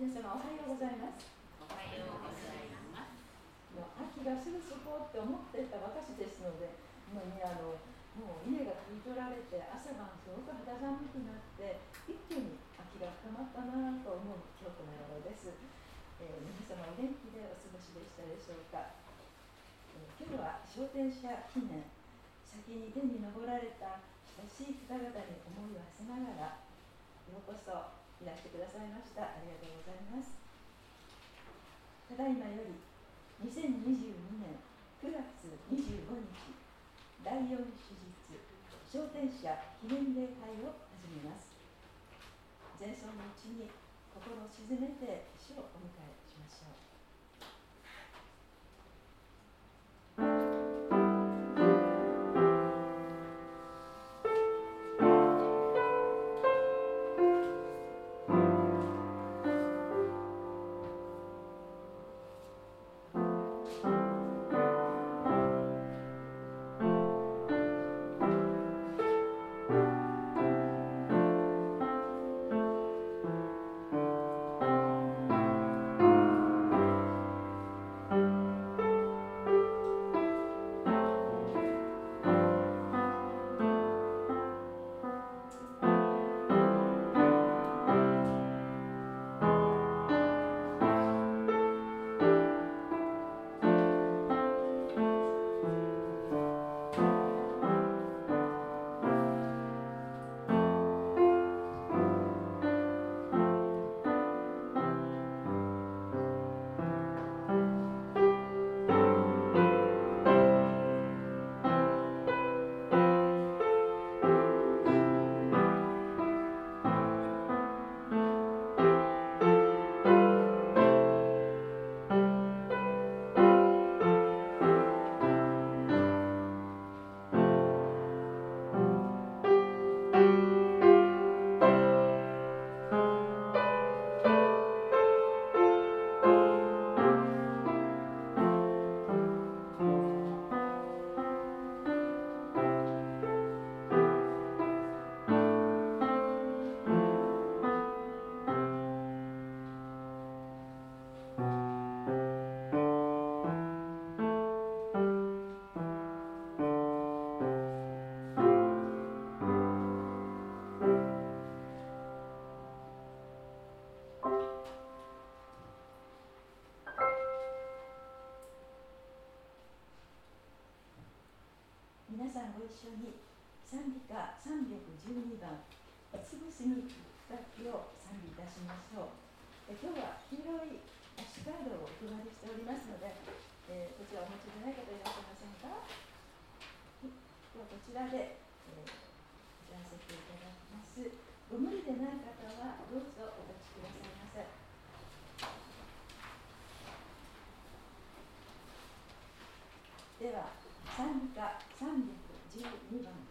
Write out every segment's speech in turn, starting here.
皆様おはようございます。おはようございますもう秋がすぐそこって思っていた私ですのでもうねあのもう家が切り取られて朝晩すごく肌寒くなって一気に秋が深まったなと思う今日この頃です、えー、皆様お元気でお過ごしでしたでしょうか、えー、今日は昇天者記念先に天に昇られた親しい方々に思いを馳せながらようこそいらしてくださいました。ありがとうございます。ただいまより2022年9月25日第4手術昇天者記念礼会を始めます。前奏のうちに心を静めて主をお迎え。皆さんご一緒に賛美歌312番「つぶしに楽器を賛美いたしましょう。え今日は黄色いアッシュカードをお配りしておりますので、えー、こちらお持ちでない方いらっしゃいませんか、はい、ではこちらで、えー、歌わせていただきます。ご無理でない方はどうぞお立ちくださいませ。では参加312番。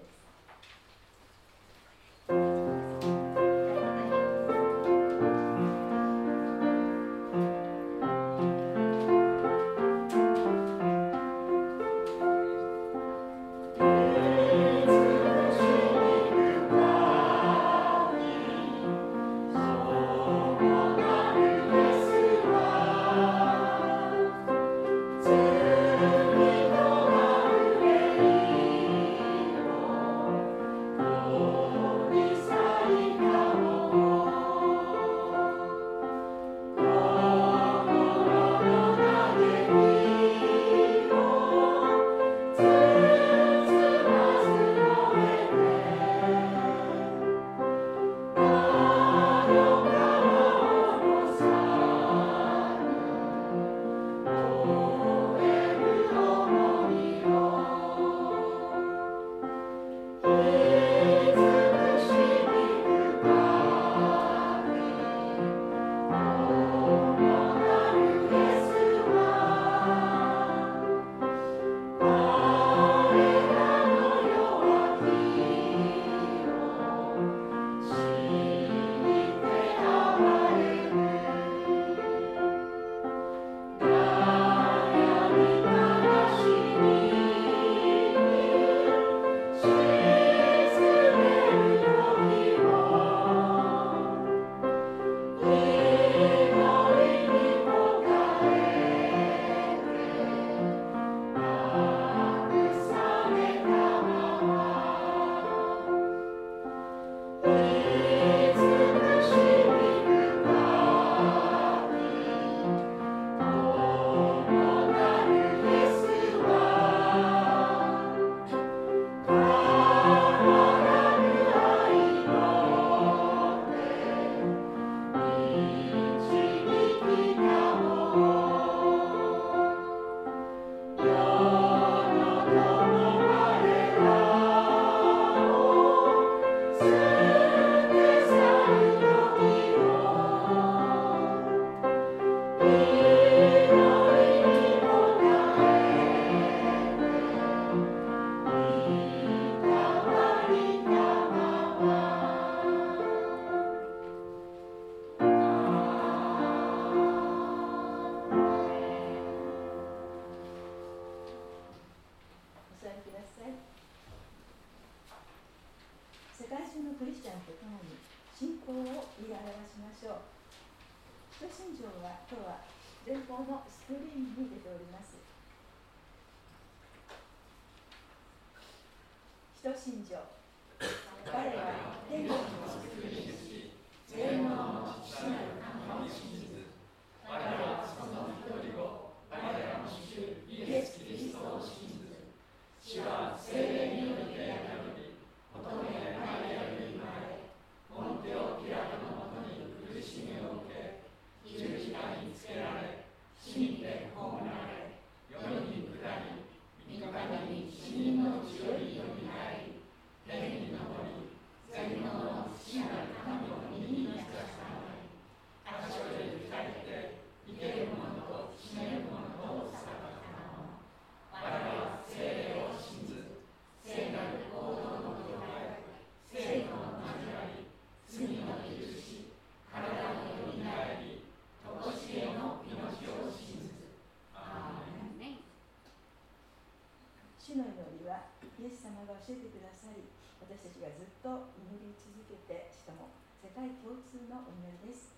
です教えてくださり私たちがずっと祈り続けてしかも世界共通のお祈りです。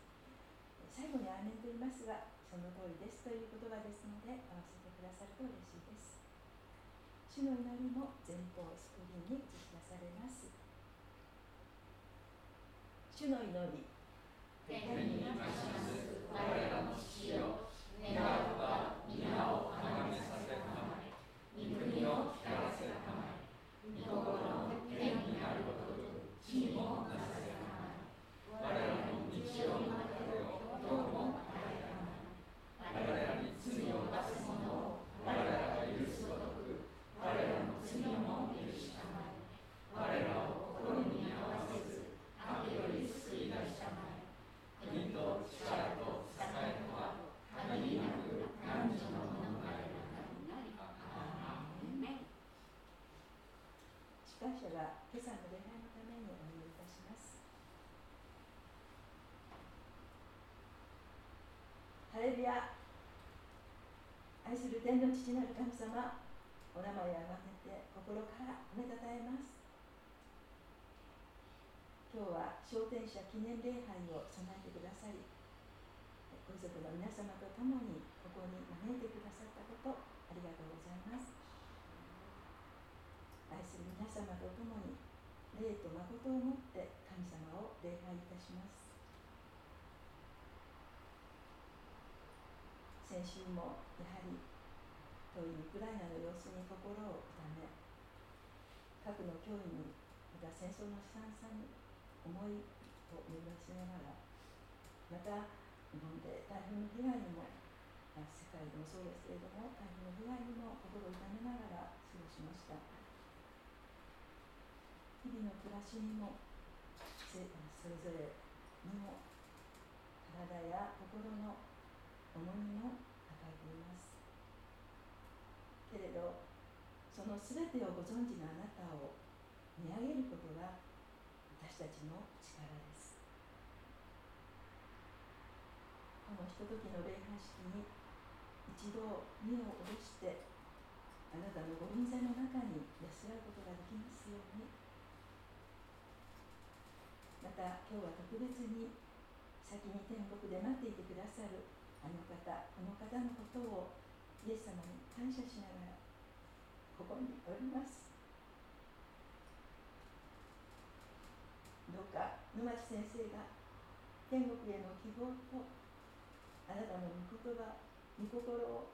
最後にアーメンと言いますがその通りですという言葉ですので合わせてくださると嬉しいです。主の祈りも前方スクリーンに映し出されます。主の祈り。天にいまします。我らの父よ願うは皆をあがめさせたまえ御国を光らせたまえは今朝の礼拝のためにお祈りいたしますハレルヤ愛する天の父なる神様お名前をあがめて心から褒めたたえます。今日は昇天者記念礼拝を備えてくださりご遺族の皆様と共にここに招いてくださったことありがとうございます。愛する皆様と共に霊と誠をもって神様を礼拝いたします。先週もやはり遠いうウクライナの様子に心を痛め核の脅威にまた戦争の悲惨さに思いを巡らせながらまた日本で台風の被害にも世界でもそうですけれども台風の被害にも心を痛めながら過ごしました。日々の暮らしにもそれぞれにも体や心の重荷もけれどその全てをご存知のあなたを見上げることが私たちの力です。このひとときの礼拝式に一度身を下ろしてあなたのご臨在の中に安らぐことができますように。また今日は特別に先に天国で待っていてくださるあの方この方のことをイエス様に感謝しながらここにおりますどうか沼地先生が天国への希望とあなたの御言葉御心を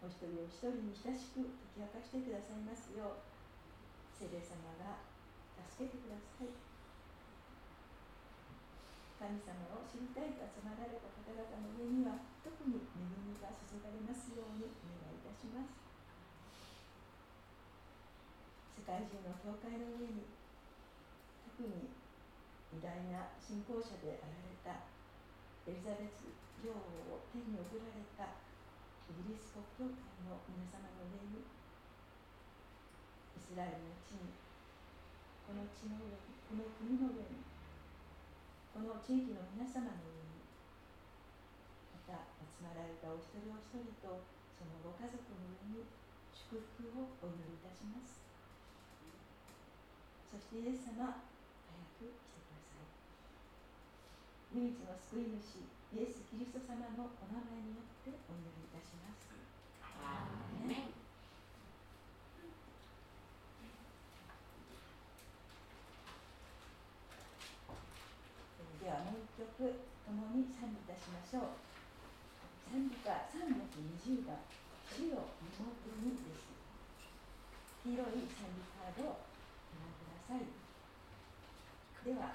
お一人お一人に親しく解き明かしてくださいますよう聖霊様が助けてください神様を知りたいと集まられた方々の上には特に恵みが注がれますようにします。世界中の教会の上に特に偉大な信仰者であられたエリザベス女王を天に送られたイギリス国教会の皆様の上にイスラエルの地にこの地の上にこの国の上にこの地域の皆様の上にまた集まられたお一人お一人とそのご家族の上に祝福をお祈りいたしますそしてイエス様早く来て唯一の救い主イエス・キリスト様のお名前によってお祈りいたします。ではもう一曲共に賛美いたしましょう。賛美歌320番「主よ妹に」です。黄色い賛美カードをご覧ください。では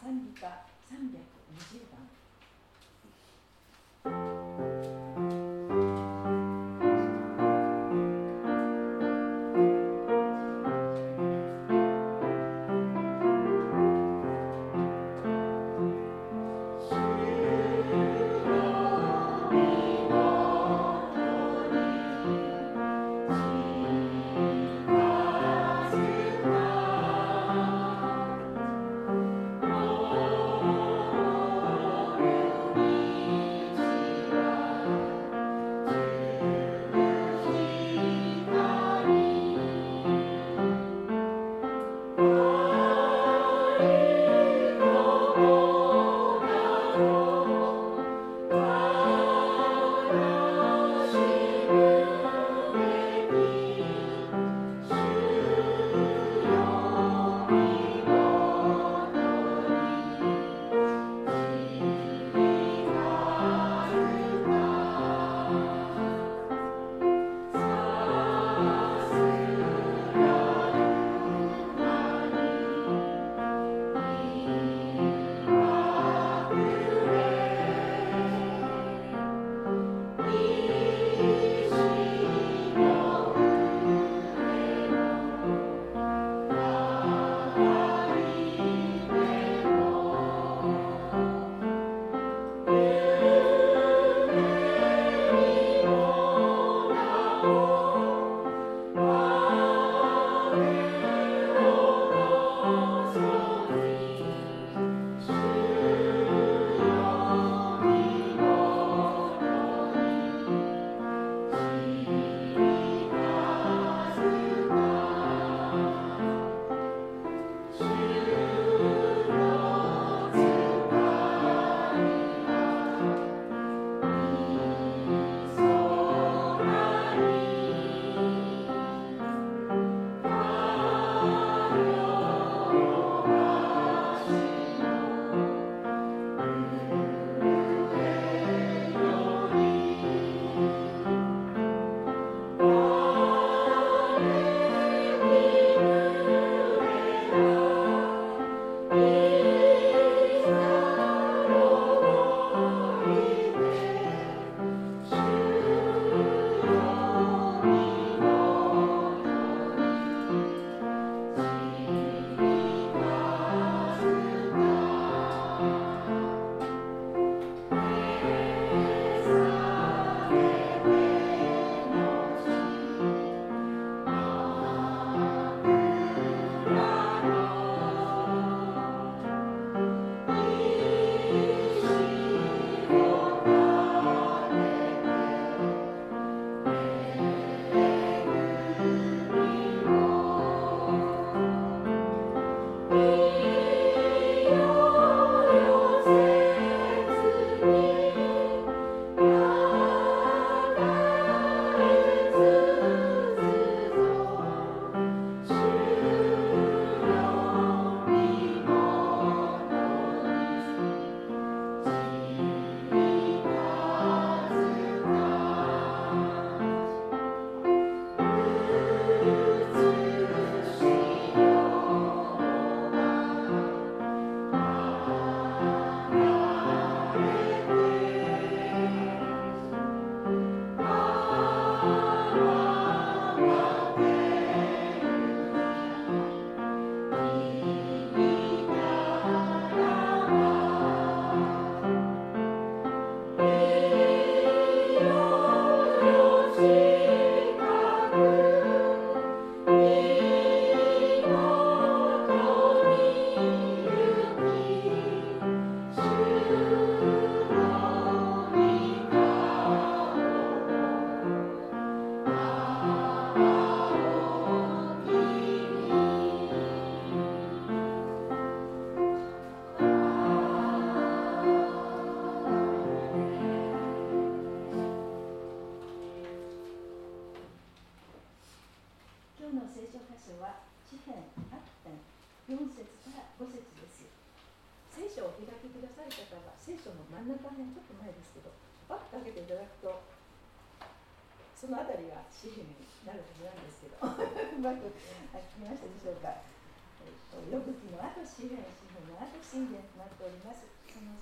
賛美歌300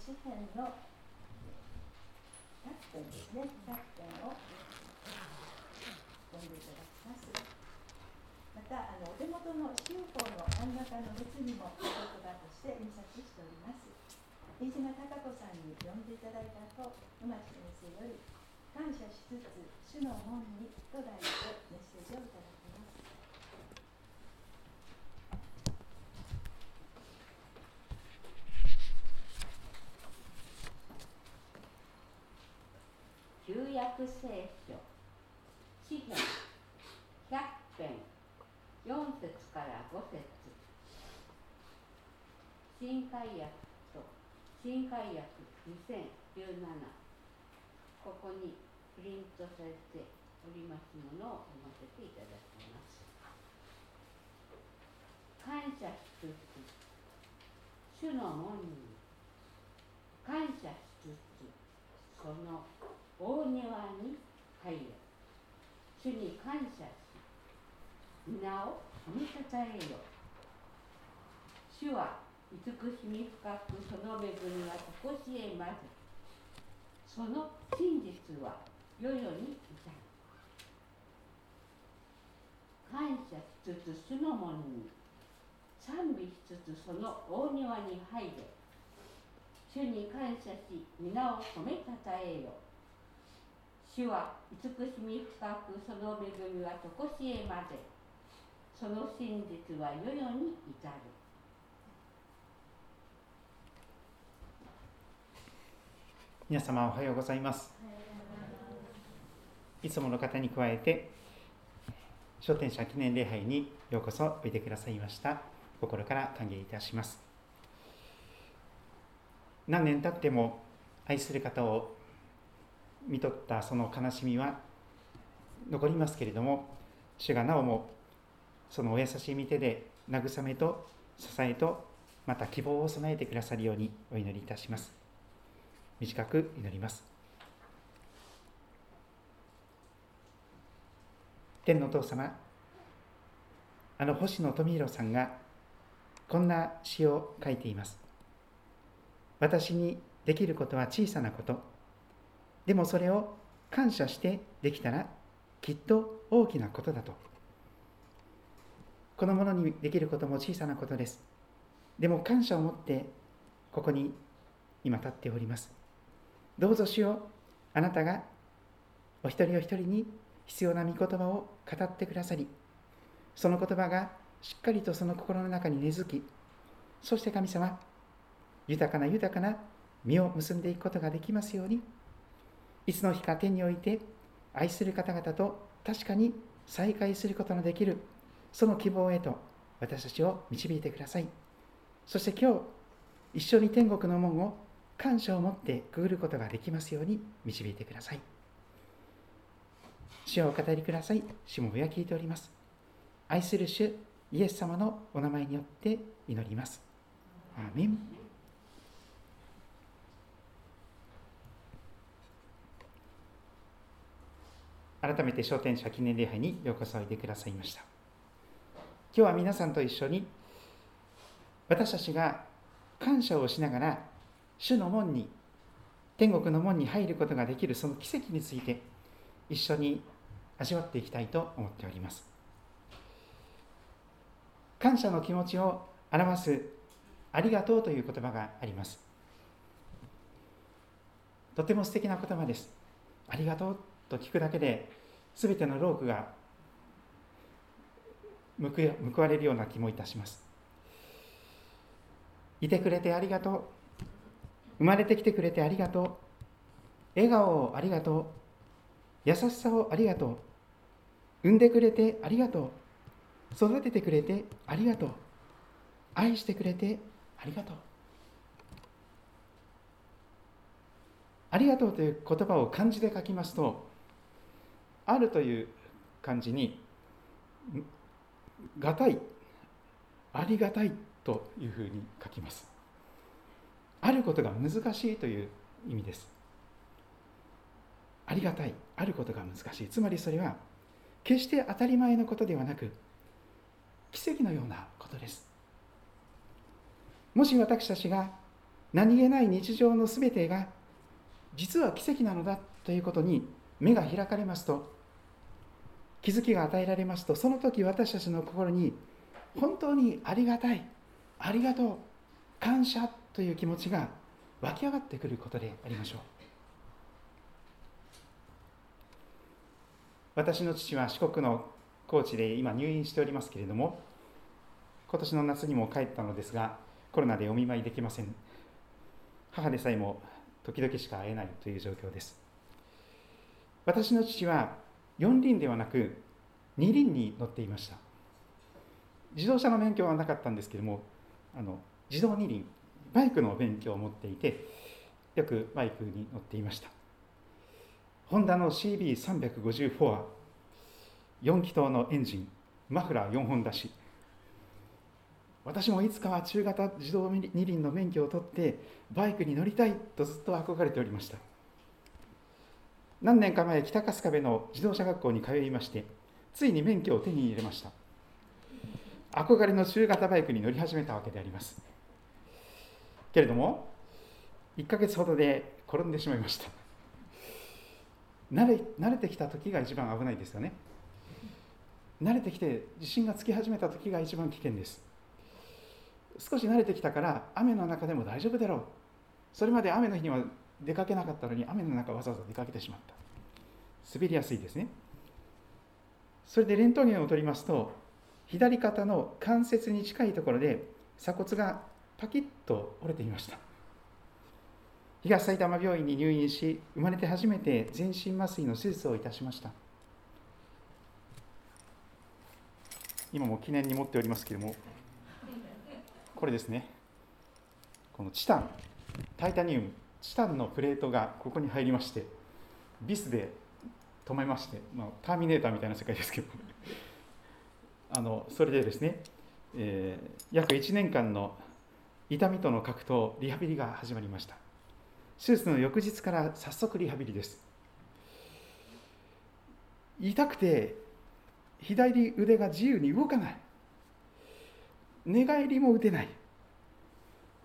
詩篇の100編ですね。100編を読んでいただきます。またあのお手元の宗法の真ん中の列にも言葉として印刷しております。飯島孝子さんに読んでいただいた後野町先生より感謝しつつ主の門にと題してメッセージをいただきます旧約聖書。詩篇100編。4節から5節。新海訳と。新海訳2017ここにプリントされておりますものを読ませていただきます。感謝しつつ主の門に感謝しつつその大庭に入れ主に感謝し皆を褒めたたえよ。主は慈しみ深くその恵みはとこしえまずその真実は世々に至る。感謝しつつ主の門に賛美しつつその大庭に入れ。主に感謝し皆を褒めたたえよ。主は慈しみ深くその恵みはとこしえまでその真実は世々に至る。皆様おはようございます。いつもの方に加えて商店者記念礼拝にようこそおいでくださいました。心から歓迎いたします。何年経っても愛する方を見とったその悲しみは残りますけれども主がなおもそのお優しい御手で慰めと支えとまた希望を備えてくださるようにお祈りいたします。短く祈ります。天のお父様あの星野富弘さんがこんな詩を書いています。私にできることは小さなこと。でもそれを感謝してできたらきっと大きなことだと。このものにできることも小さなことです。でも感謝を持ってここに今立っております。どうぞ主ようあなたがお一人お一人に必要な御言葉を語ってくださりその言葉がしっかりとその心の中に根付きそして神様豊かな豊かな実を結んでいくことができますようにいつの日か天において愛する方々と確かに再会することのできるその希望へと私たちを導いてください。そして今日一緒に天国の門を感謝を持ってくぐることができますように導いてください。主をお語りください。主も親聞いております。愛する主イエス様のお名前によって祈ります。アーメン。改めて商店者記念礼拝にようこそおいでくださいました。今日は皆さんと一緒に私たちが感謝をしながら主の門に天国の門に入ることができるその奇跡について一緒に味わっていきたいと思っております。感謝の気持ちを表すありがとうという言葉があります。とても素敵な言葉です。ありがとう。と聞くだけで全てのロークが報われるような気もいたします。いてくれてありがとう。生まれてきてくれてありがとう。笑顔をありがとう。優しさをありがとう。産んでくれてありがとう。育ててくれてありがとう。愛してくれてありがとう。ありがとうという言葉を漢字で書きますとあるという漢字にがたいありがたいというふうに書きます。あることが難しいという意味です。ありがたいあることが難しい。つまりそれは決して当たり前のことではなく奇跡のようなことです。もし私たちが何気ない日常のすべてが実は奇跡なのだということに目が開かれますと気づきが与えられますとその時私たちの心に本当にありがたいありがとう感謝という気持ちが湧き上がってくることでありましょう。私の父は四国の高知で今入院しておりますけれども今年の夏にも帰ったのですがコロナでお見舞いできません。母でさえも時々しか会えないという状況です。私の父は四輪ではなく二輪に乗っていました。自動車の免許はなかったんですけれどもあの自動二輪バイクの免許を持っていてよくバイクに乗っていました。ホンダの CB354 は4気筒のエンジンマフラー4本出し。私もいつかは中型自動二輪の免許を取ってバイクに乗りたいとずっと憧れておりました。何年か前北春日部の自動車学校に通いましてついに免許を手に入れました。憧れの中型バイクに乗り始めたわけであります。けれども1ヶ月ほどで転んでしまいました。慣れ慣れてきた時が一番危ないですよね。慣れてきて自信がつき始めた時が一番危険です。少し慣れてきたから雨の中でも大丈夫だろう。それまで雨の日には出かけなかったのに雨の中わざわざ出かけてしまった。滑りやすいですね。それでレントゲンを取りますと左肩の関節に近いところで鎖骨がパキッと折れていました。東埼玉病院に入院し生まれて初めて全身麻酔の手術をいたしました。今も記念に持っておりますけれどもこれですね。このチタンタイタニウム。チタンのプレートがここに入りましてビスで止めまして、まあ、ターミネーターみたいな世界ですけど。あのそれでですね、えー、約1年間の痛みとの格闘リハビリが始まりました。手術の翌日から早速リハビリです。痛くて左腕が自由に動かない。寝返りも打てない。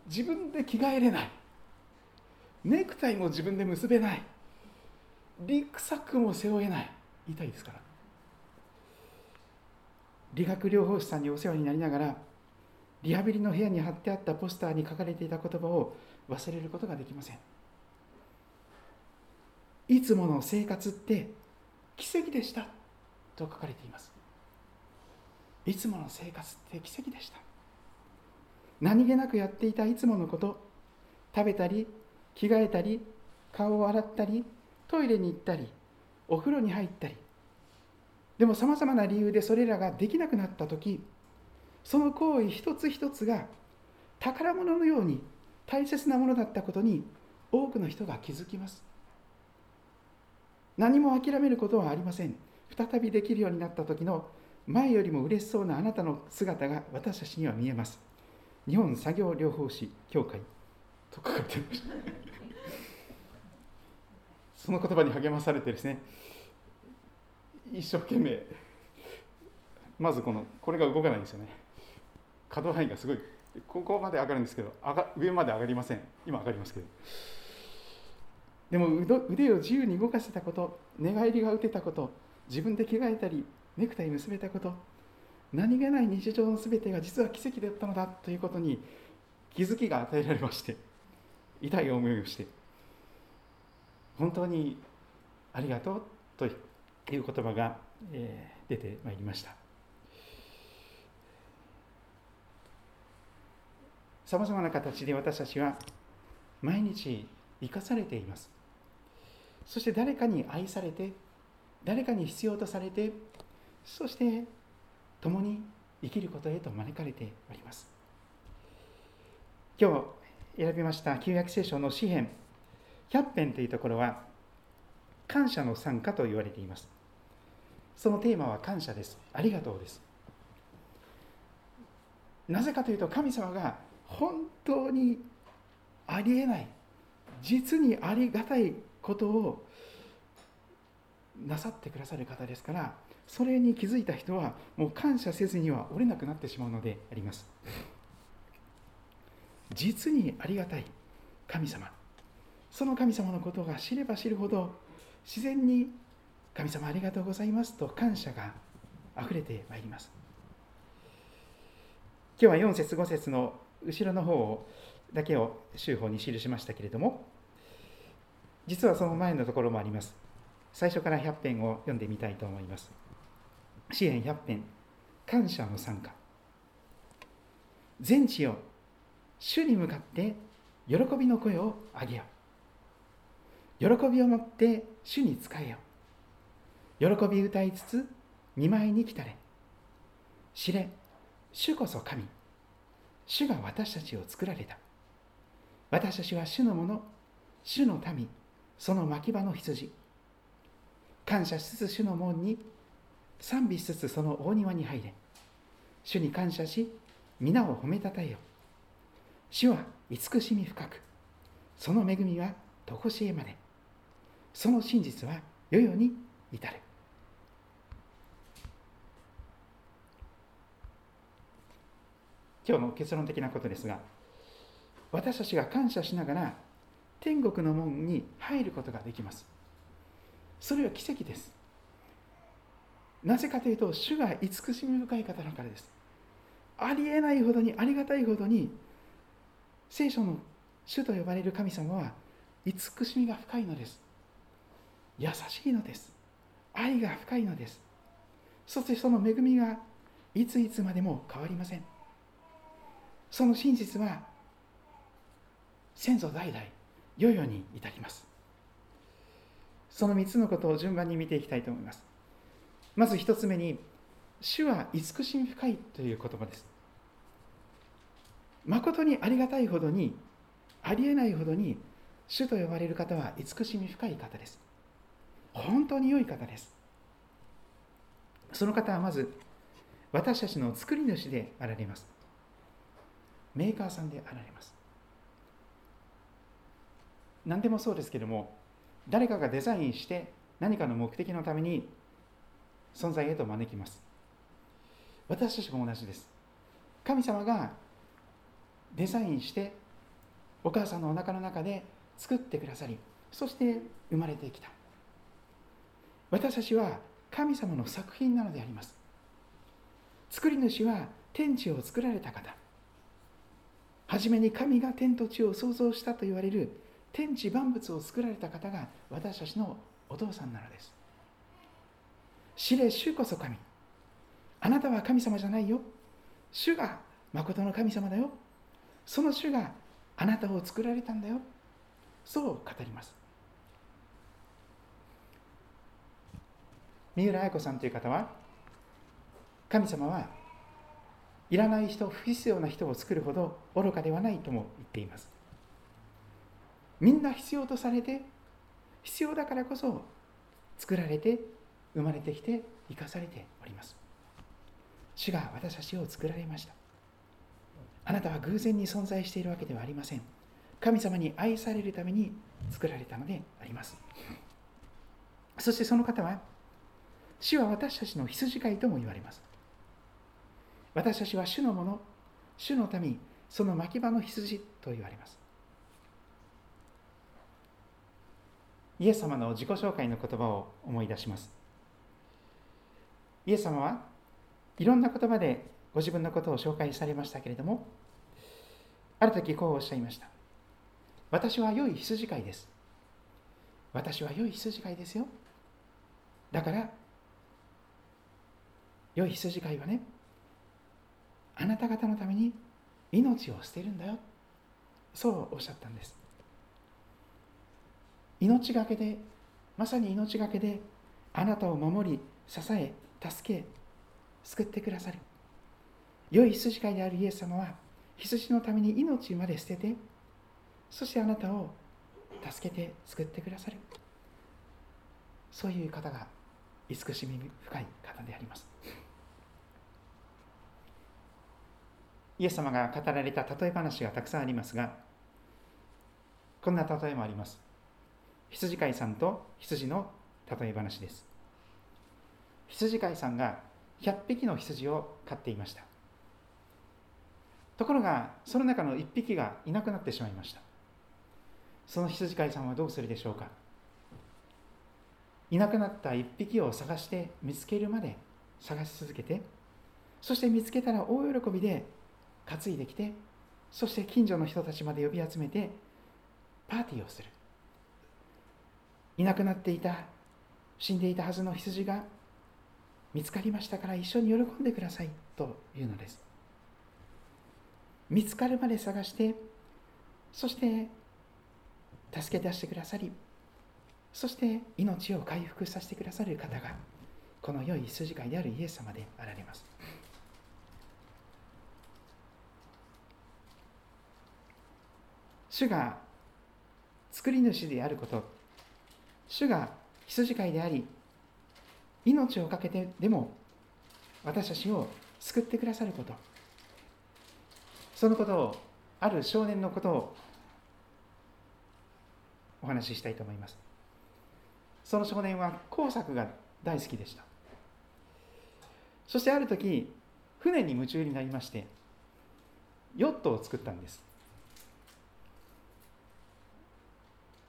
自分で着替えれない。ネクタイも自分で結べない。リュックサックも背負えない。痛いですから。理学療法士さんにお世話になりながらリハビリの部屋に貼ってあったポスターに書かれていた言葉を忘れることができません。いつもの生活って奇跡でした。と書かれています。いつもの生活って奇跡でした。何気なくやっていたいつものこと。食べたり着替えたり顔を洗ったりトイレに行ったりお風呂に入ったり。でもさまざまな理由でそれらができなくなった時その行為一つ一つが宝物のように大切なものだったことに多くの人が気づきます。何も諦めることはありません。再びできるようになった時の前よりも嬉しそうなあなたの姿が私たちには見えます。日本作業療法士協会。とかれてましたその言葉に励まされてですね。一生懸命。まずこのこれが動かないんですよね。可動範囲がすごい。ここまで上がるんですけど上が上まで上がりません。今上がりますけど。でも腕を自由に動かせたこと寝返りが打てたこと自分で着替えたりネクタイ結べたこと何気ない日常の全てが実は奇跡だったのだということに気づきが与えられまして。痛い思いをして本当にありがとうという言葉が、出てまいりました。さまざまな形で私たちは毎日生かされています。そして誰かに愛されて誰かに必要とされてそして共に生きることへと招かれております。今日選びました旧約聖書の詩篇100編というところは感謝の参加と言われています。そのテーマは感謝です。ありがとうです。なぜかというと神様が本当にありえない実にありがたいことをなさってくださる方ですからそれに気づいた人はもう感謝せずには折れなくなってしまうのであります。実にありがたい。神様。その神様のことが知れば知るほど自然に神様ありがとうございますと感謝があふれてまいります。今日は4節5節の後ろの方をだけを週報に記しましたけれども実はその前のところもあります。最初から100編を読んでみたいと思います。支援100編感謝の参加。全地を主に向かって喜びの声を上げよう。喜びを持って主に仕えよう。喜び歌いつつ見舞いに来たれ。知れ主こそ神。主が私たちを作られた。私たちは主のもの。主の民。その牧場の羊。感謝しつつ主の門に。賛美しつつその大庭に入れ。主に感謝し皆を褒めたたえよう。主は慈しみ深くその恵みは常しえまでその真実は世々に至る。今日の結論的なことですが私たちが感謝しながら天国の門に入ることができます。それは奇跡です。なぜかというと主が慈しみ深い方だからです。ありえないほどにありがたいほどに聖書の主と呼ばれる神様は慈しみが深いのです。優しいのです。愛が深いのです。そしてその恵みがいついつまでも変わりません。その真実は先祖代々世々に至ります。その3つのことを順番に見ていきたいと思います。まず1つ目に主は慈しみ深いという言葉です。誠にありがたいほどにありえないほどに主と呼ばれる方は慈しみ深い方です。本当に良い方です。その方はまず私たちの作り主であられます。メーカーさんであられます。何でもそうですけれども誰かがデザインして何かの目的のために存在へと招きます。私たちも同じです。神様がデザインしてお母さんのおなかの中で作ってくださりそして生まれてきた私たちは神様の作品なのであります作り主は天地を作られた方初めに神が天と地を創造したと言われる天地万物を作られた方が私たちのお父さんなのです。知れ、主こそ神。あなたは神様じゃないよ。主が誠の神様だよ。その主があなたを作られたんだよ。そう語ります。三浦綾子さんという方は、神様はいらない人、不必要な人を作るほど愚かではないとも言っています。みんな必要とされて、必要だからこそ作られて、生まれてきて、生かされております。主が私たちを作られました。あなたは偶然に存在しているわけではありません。神様に愛されるために作られたのであります。そしてその方は、主は私たちの羊飼いとも言われます。私たちは主のもの、主の民、その牧場の羊と言われます。イエス様の自己紹介の言葉を思い出します。イエス様はいろんな言葉でご自分のことを紹介されましたけれども、ある時こうおっしゃいました。私は良い羊飼いです。私は良い羊飼いですよ。だから、良い羊飼いはね、あなた方のために命を捨てるんだよそうおっしゃったんです命がけでまさに命がけであなたを守り支え助け救ってくださる良い羊飼いであるイエス様は羊のために命まで捨ててそしてあなたを助けて救ってくださる。そういう方が慈しみ深い方であります。イエス様が語られた例え話がたくさんありますがこんな例えもあります。羊飼いさんと羊の例え話です。羊飼いさんが100匹の羊を飼っていました。ところがその中の1匹がいなくなってしまいました。その羊飼いさんはどうするでしょうか。いなくなった1匹を探して見つけるまで探し続けてそして見つけたら大喜びで担いできてそして近所の人たちまで呼び集めてパーティーをする。いなくなっていた死んでいたはずの羊が見つかりましたから一緒に喜んでくださいというのです。見つかるまで探してそして助け出してくださりそして命を回復させてくださる方がこの良い筋飼いであるイエス様であられます。主が作り主であること主が羊飼いであり命を懸けてでも私たちを救ってくださることそのことをある少年のことをお話ししたいと思います。その少年は工作が大好きでした。そしてある時船に夢中になりましてヨットを作ったんです。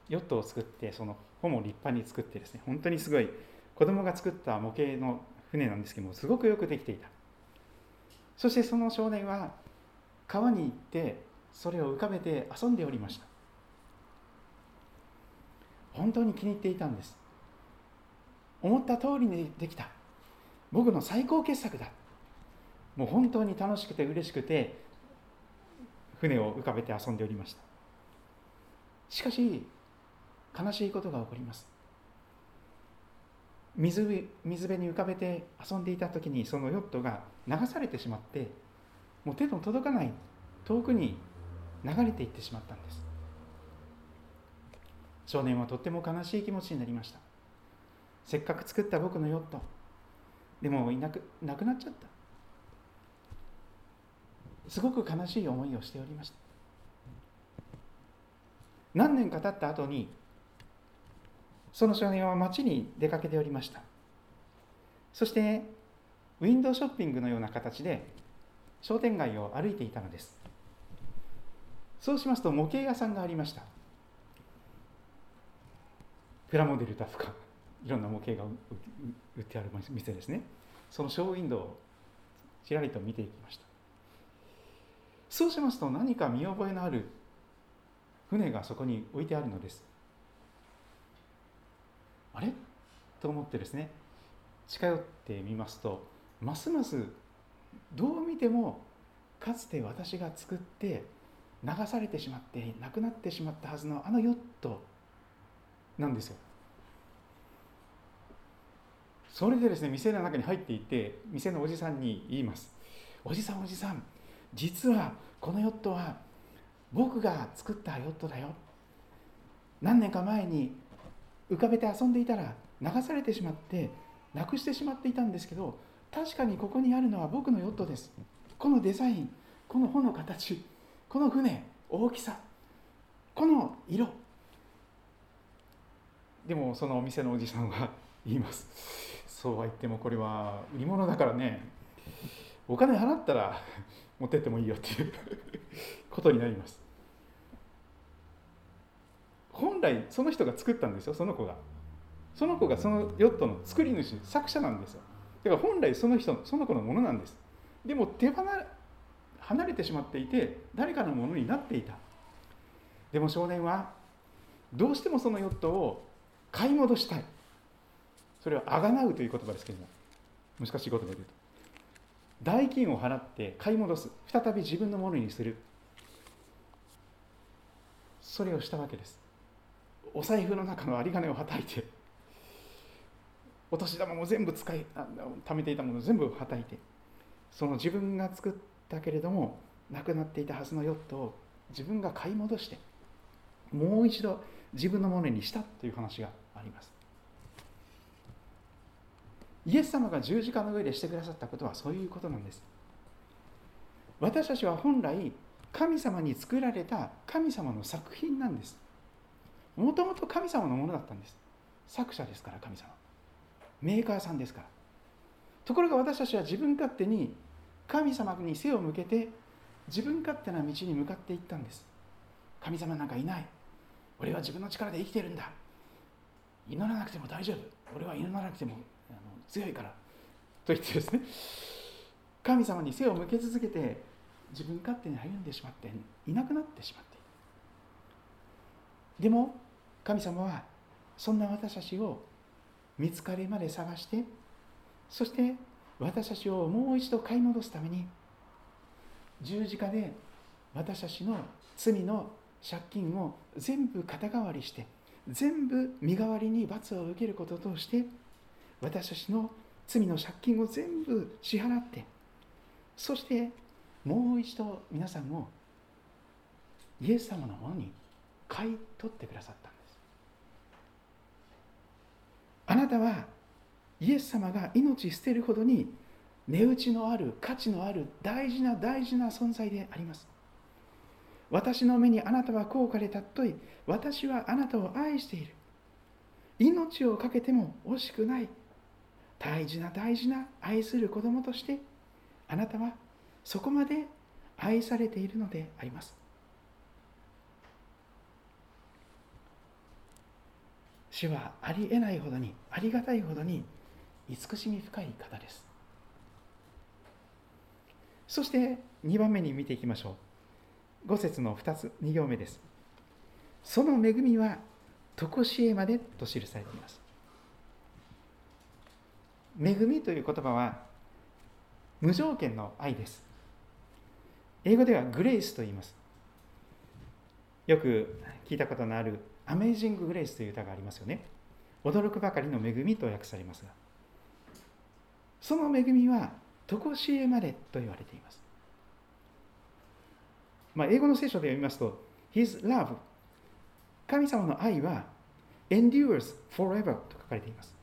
ヨットを作ってその帆も立派に作ってですね本当にすごい子供が作った模型の船なんですけどもすごくよくできていた。そしてその少年は川に行ってそれを浮かべて遊んでおりました。本当に気に入っていたんです。思った通りにできた。僕の最高傑作だ。もう本当に楽しくて嬉しくて船を浮かべて遊んでおりました。しかし悲しいことが起こります。水水辺に浮かべて遊んでいた時にそのヨットが流されてしまってもう手の届かない遠くに流れていってしまったんです。少年はとっても悲しい気持ちになりました。せっかく作った僕のヨットでもいなくなくなっちゃった。すごく悲しい思いをしておりました。何年か経った後にその少年は町に出かけておりました。そしてウィンドウショッピングのような形で商店街を歩いていたのです。そうしますと模型屋さんがありました。プラモデルだとか いろんな模型が売ってある店ですね。そのショーウィンドウをちらりと見ていきました。そうしますと何か見覚えのある船がそこに置いてあるのです。あれ？と思ってですね。近寄ってみますとますますどう見てもかつて私が作って流されてしまってなくなってしまったはずのあのヨットなんですよ。それでですね店の中に入っていて店のおじさんに言います。おじさんおじさん実はこのヨットは僕が作ったヨットだよ。何年か前に浮かべて遊んでいたら流されてしまってなくしてしまっていたんですけど確かにここにあるのは僕のヨットです。このデザインこの帆の形この船大きさこの色。でもそのお店のおじさんは言います。そうは言ってもこれは売り物だからね。お金払ったら持ってってもいいよっていう。ことになります。本来その人が作ったんですよその子が。その子がそのヨットの作り主作者なんですよ。だから本来その人その子のものなんです。でも手放離れてしまっていて誰かのものになっていた。でも少年はどうしてもそのヨットを買い戻したい。それはあがなうという言葉ですけれども。難しい言葉で言うと。代金を払って買い戻す。再び自分のものにする。それをしたわけです。お財布の中の有り金をはたいて。お年玉も全部使い貯めていたものを全部はたいてその自分が作ったけれどもなくなっていたはずのヨットを自分が買い戻してもう一度自分のものにしたという話があります。イエス様が十字架の上でしてくださったことはそういうことなんです。私たちは本来神様に作られた神様の作品なんです。もともと神様のものだったんです。作者ですから神様。メーカーさんですから。ところが私たちは自分勝手に神様に背を向けて自分勝手な道に向かっていったんです。神様なんかいない。俺は自分の力で生きてるんだ。祈らなくても大丈夫。俺は祈らなくても強いから。と言ってですね。神様に背を向け続けて自分勝手に歩んでしまっていなくなってしまっている。でも神様はそんな私たちを見つかりまで探してそして私たちをもう一度買い戻すために十字架で私たちの罪の借金を全部肩代わりして全部身代わりに罰を受けることとして私たちの罪の借金を全部支払ってそしてもう一度皆さんをイエス様のものに買い取ってくださった。あなたはイエス様が命捨てるほどに値打ちのある価値のある大事な大事な存在であります。私の目にあなたは高価で尊い。私はあなたを愛している。命を懸けても惜しくない。大事な大事な愛する子供としてあなたはそこまで愛されているのであります。主はありえないほどにありがたいほどに慈しみ深い方です。そして2番目に見ていきましょう。5節の2つ2行目です。その恵みは常しえまでと記されています。恵みという言葉は無条件の愛です。英語ではグレイスと言います。よく聞いたことのあるアメイジング・グレイスという歌がありますよね驚くばかりの恵みと訳されますがその恵みは常しえまでと言われています。まあ、英語の聖書で読みますと、His love 神様の愛は endures forever と書かれています。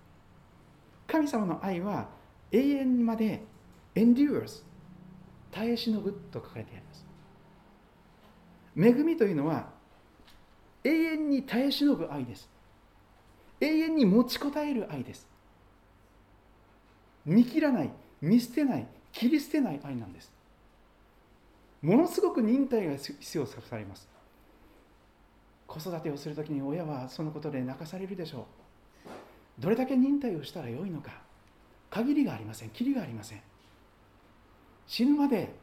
神様の愛は永遠まで endures 耐え忍ぶと書かれています。恵みというのは永遠に耐え忍ぶ愛です。永遠に持ちこたえる愛です。見切らない見捨てない切り捨てない愛なんです。ものすごく忍耐が必要されます。子育てをするときに親はそのことで泣かされるでしょう。どれだけ忍耐をしたらよいのか。限りがありません。きりがありません。死ぬまで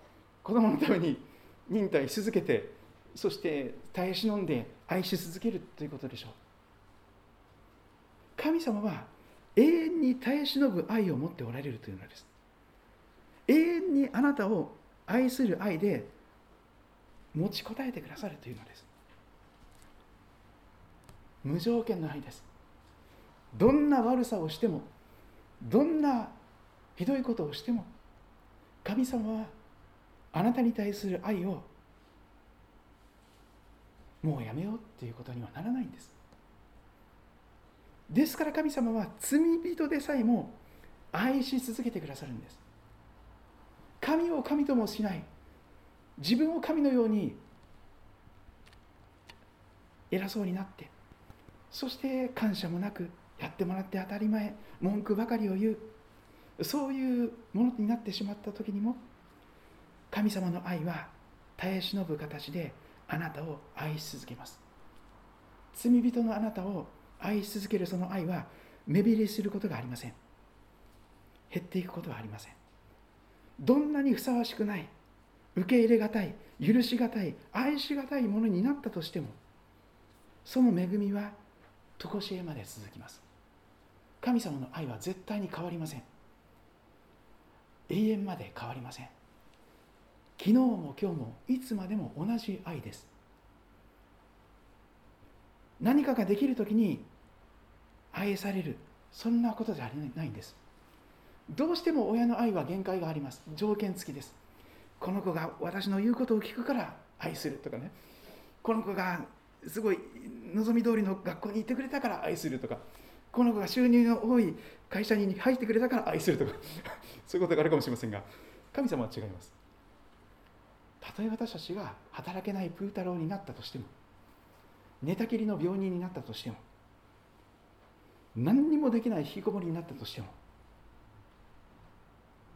子供のために忍耐し続けてそして耐え忍んで愛し続けるということでしょう。神様は永遠に耐え忍ぶ愛を持っておられるというのです。永遠にあなたを愛する愛で持ちこたえてくださるというのです。無条件の愛です。どんな悪さをしてもどんなひどいことをしても神様はあなたに対する愛をもうやめようっていうことにはならないんです。ですから神様は罪人でさえも愛し続けてくださるんです。神を神ともしない。自分を神のように偉そうになってそして感謝もなくやってもらって当たり前文句ばかりを言う。そういうものになってしまった時にも神様の愛は耐え忍ぶ形であなたを愛し続けます。罪人のあなたを愛し続けるその愛は目減りすることがありません。減っていくことはありません。どんなにふさわしくない受け入れがたい許しがたい愛しがたいものになったとしてもその恵みは常しえまで続きます。神様の愛は絶対に変わりません。永遠まで変わりません。昨日も今日もいつまでも同じ愛です。何かができる時に愛される。そんなことじゃないんです。どうしても親の愛は限界があります。条件付きです。この子が私の言うことを聞くから愛するとかね。この子がすごい望み通りの学校に行ってくれたから愛するとか。この子が収入の多い会社に入ってくれたから愛するとか。そういうことがあるかもしれませんが神様は違います。たとえ私たちが働けないプー太郎になったとしても寝たきりの病人になったとしても何にもできない引きこもりになったとしても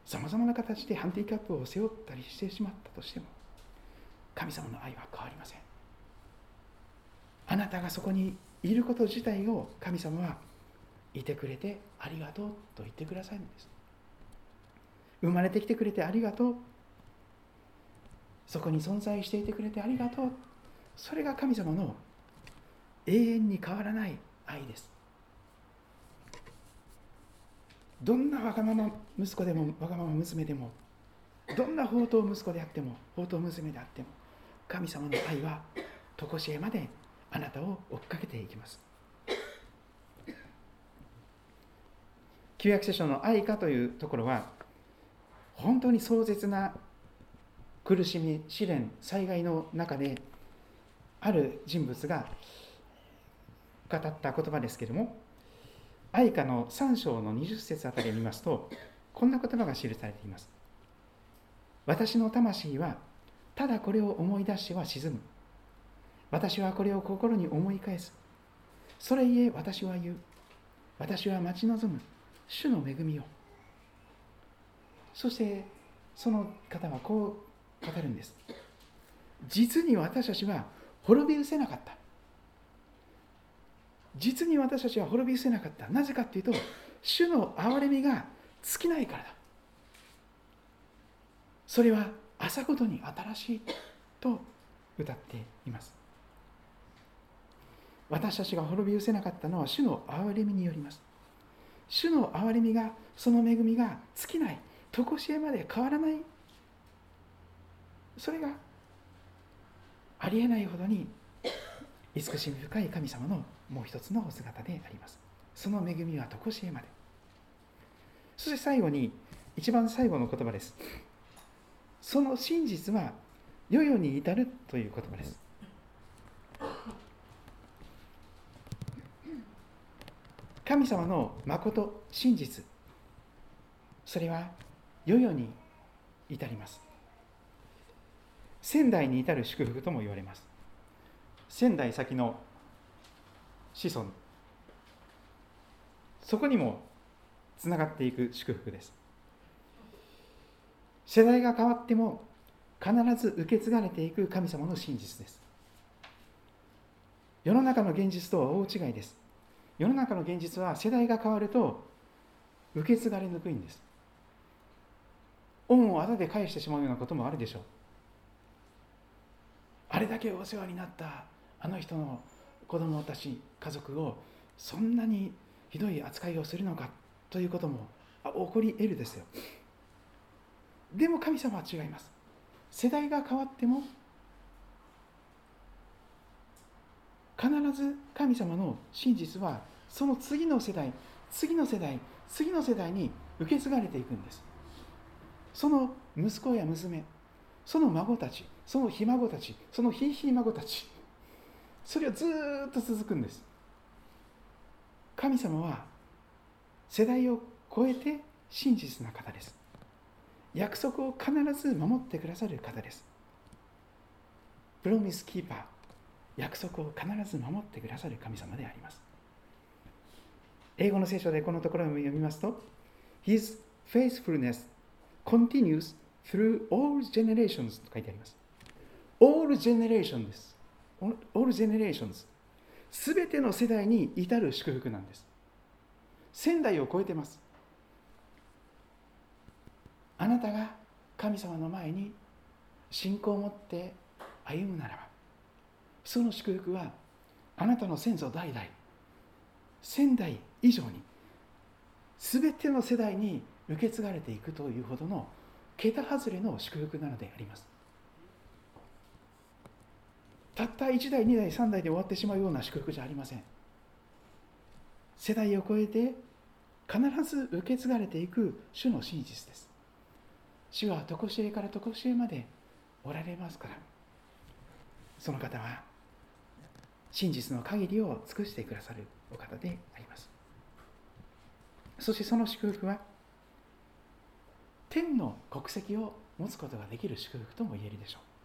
さまざまな形でハンディキャップを背負ったりしてしまったとしても神様の愛は変わりません。あなたがそこにいること自体を神様はいてくれてありがとうと言ってくださるんです。生まれてきてくれてありがとうそこに存在していてくれてありがとう。それが神様の永遠に変わらない愛です。どんなわがまま息子でもわがまま娘でもどんな宝刀息子であっても宝刀娘であっても神様の愛は常しえまであなたを追っかけていきます。旧約聖書の愛かというところは本当に壮絶な苦しみ試練災害の中である人物が語った言葉ですけれども愛歌の3章の20節あたりを見ますとこんな言葉が記されています。私の魂はただこれを思い出しては沈む。私はこれを心に思い返す。それゆえ私は言う。私は待ち望む。主の恵みを。そしてその方はこう語るんです。実に私たちは滅び失せなかった。実に私たちは滅び失せなかった。なぜかというと主の憐れみが尽きないからだ。それは朝ごとに新しいと歌っています。私たちが滅び失せなかったのは主の憐れみによります。主の憐れみがその恵みが尽きない。常しえまで変わらないそれがありえないほどに 慈しみ深い神様のもう一つのお姿であります。その恵みは常しえまで。そして最後に一番最後の言葉です。その真実は世々に至るという言葉です。神様の誠真実。それは世々に至ります。仙台に至る祝福とも言われます。仙台先の子孫。そこにもつながっていく祝福です。世代が変わっても必ず受け継がれていく神様の真実です。世の中の現実とは大違いです。世の中の現実は世代が変わると受け継がれにくいんです。恩をあだで返してしまうようなこともあるでしょう。あれだけお世話になったあの人の子供たち家族をそんなにひどい扱いをするのかということも起こり得るですよ。でも神様は違います。世代が変わっても必ず神様の真実はその次の世代次の世代次の世代に受け継がれていくんです。その息子や娘その孫たちそのひ孫たちそのひいひい孫たちそれはずっと続くんです。神様は世代を超えて真実な方です。約束を必ず守ってくださる方です。プロミスキーパー約束を必ず守ってくださる神様であります。英語の聖書でこのところを読みますと His faithfulness continues through all generations と書いてあります。All generation です all generations. すべての世代に至る祝福なんです。千代を超えてます。あなたが神様の前に信仰を持って歩むならばその祝福はあなたの先祖代々千代以上に全ての世代に受け継がれていくというほどの桁外れの祝福なのであります。たった1代2代3代で終わってしまうような祝福じゃありません。世代を超えて必ず受け継がれていく主の真実です。主は常しえから常しえまでおられますから。その方は真実の限りを尽くしてくださるお方であります。そしてその祝福は天の国籍を持つことができる祝福とも言えるでしょう。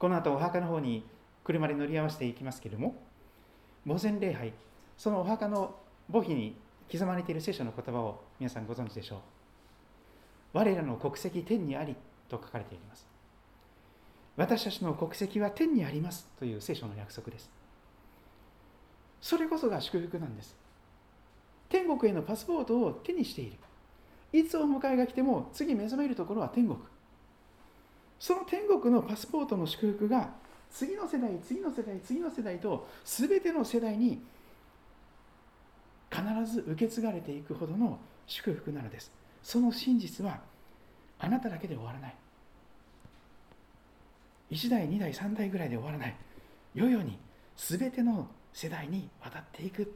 この後お墓の方に車で乗り合わせていきますけれども墓前礼拝そのお墓の墓碑に刻まれている聖書の言葉を皆さんご存知でしょう。我らの国籍天にありと書かれています。私たちの国籍は天にありますという聖書の約束です。それこそが祝福なんです。天国へのパスポートを手にしている。いつお迎えが来ても次目覚めるところは天国。その天国のパスポートの祝福が次の世代次の世代次の世代と全ての世代に必ず受け継がれていくほどの祝福なのです。その真実はあなただけで終わらない。1代2代3代ぐらいで終わらない。世々に全ての世代に渡っていく。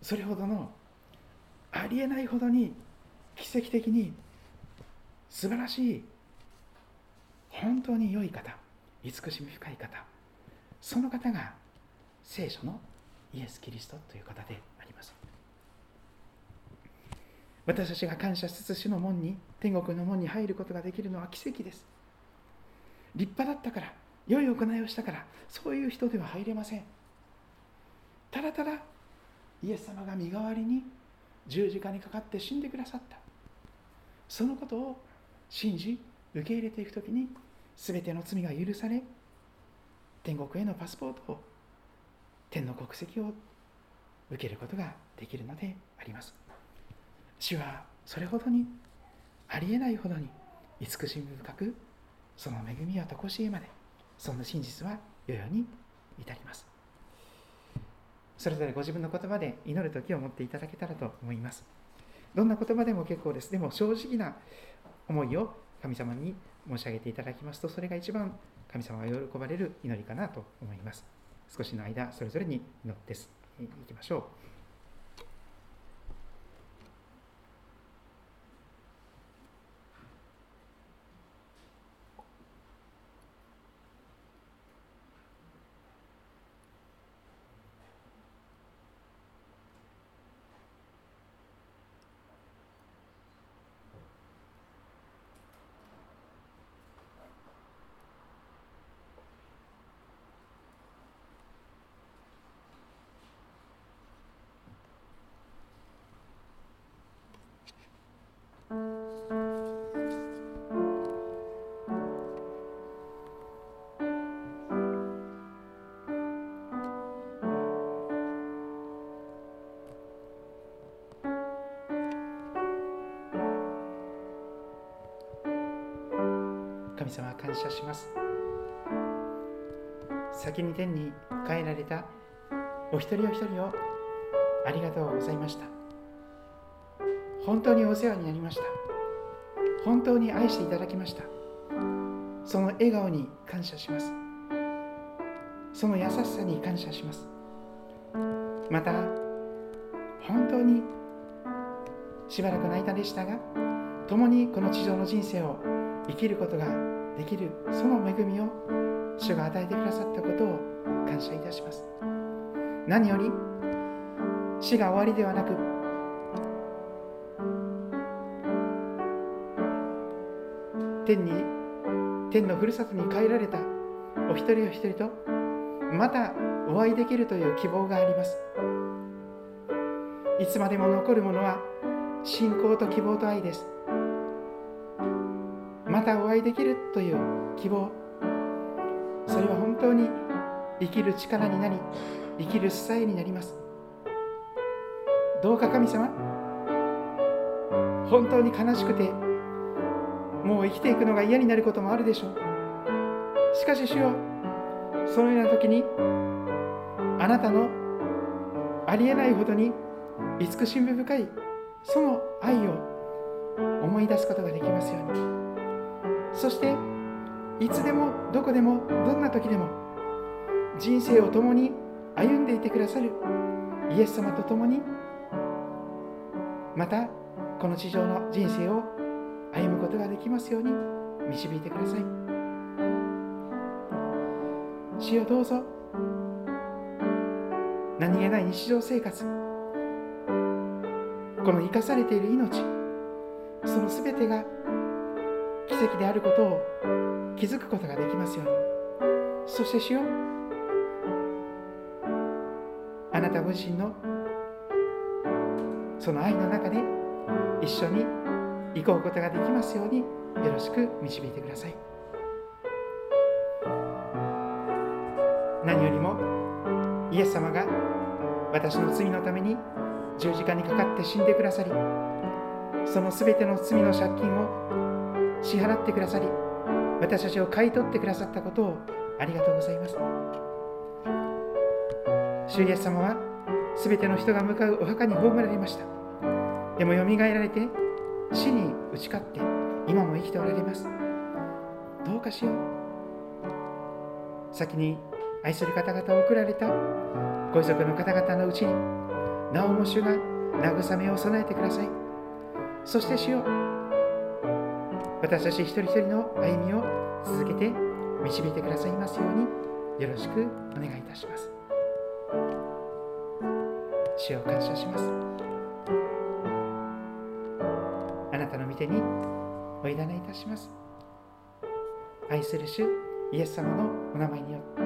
それほどのありえないほどに奇跡的に素晴らしい本当に良い方慈しみ深い方その方が聖書のイエス・キリストという方であります。私たちが感謝しつつ主の門に天国の門に入ることができるのは奇跡です。立派だったから良い行いをしたからそういう人では入れません。ただただイエス様が身代わりに十字架にかかって死んでくださった。そのことを信じ受け入れていくときに全ての罪が許され天国へのパスポートを天の国籍を受けることができるのであります。主はそれほどにありえないほどに慈しみ深くその恵みはとこしえまでそんな真実は世々に至ります。それぞれご自分の言葉で祈る時を持っていただけたらと思います。どんな言葉でも結構です。でも正直な思いを神様に申し上げていただきますとそれが一番神様が喜ばれる祈りかなと思います。少しの間それぞれに祈っていきましょう。様感謝します。先に天に帰られたお一人お一人をありがとうございました。本当にお世話になりました。本当に愛していただきました。その笑顔に感謝します。その優しさに感謝します。また本当にしばらくの間でしたが共にこの地上の人生を生きることができるその恵みを主が与えてくださったことを感謝いたします。何より死が終わりではなく天に天のふるさとに帰られたお一人お一人とまたお会いできるという希望があります。いつまでも残るものは信仰と希望と愛です。たお会いできるという希望。それは本当に生きる力になり生きる支えになります。どうか神様本当に悲しくてもう生きていくのが嫌になることもあるでしょう。しかし主よそのような時にあなたのありえないほどに慈しみ深いその愛を思い出すことができますように。そしていつでもどこでもどんな時でも人生を共に歩んでいてくださるイエス様と共にまたこの地上の人生を歩むことができますように導いてください。主よどうぞ。何気ない日常生活。この生かされている命。その全てが奇跡であることを気づくことができますようにそして主よ。あなたご自身のその愛の中で一緒に行こうことができますようによろしく導いてください。何よりもイエス様が私の罪のために十字架にかかって死んでくださりそのすべての罪の借金を支払ってくださり私たちを買い取ってくださったことをありがとうございます。主イエス様はすべての人が向かうお墓に葬られました。でもよみがえられて死に打ち勝って今も生きておられます。どうかしよう。先に愛する方々を送られたご遺族の方々のうちになおも主が慰めを備えてください。そして主よ私たち一人一人の歩みを続けて導いてくださいますようによろしくお願いいたします。主を感謝します。あなたの御手にお委ねいたします。愛する主イエス様のお名前によって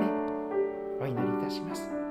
お祈りいたします。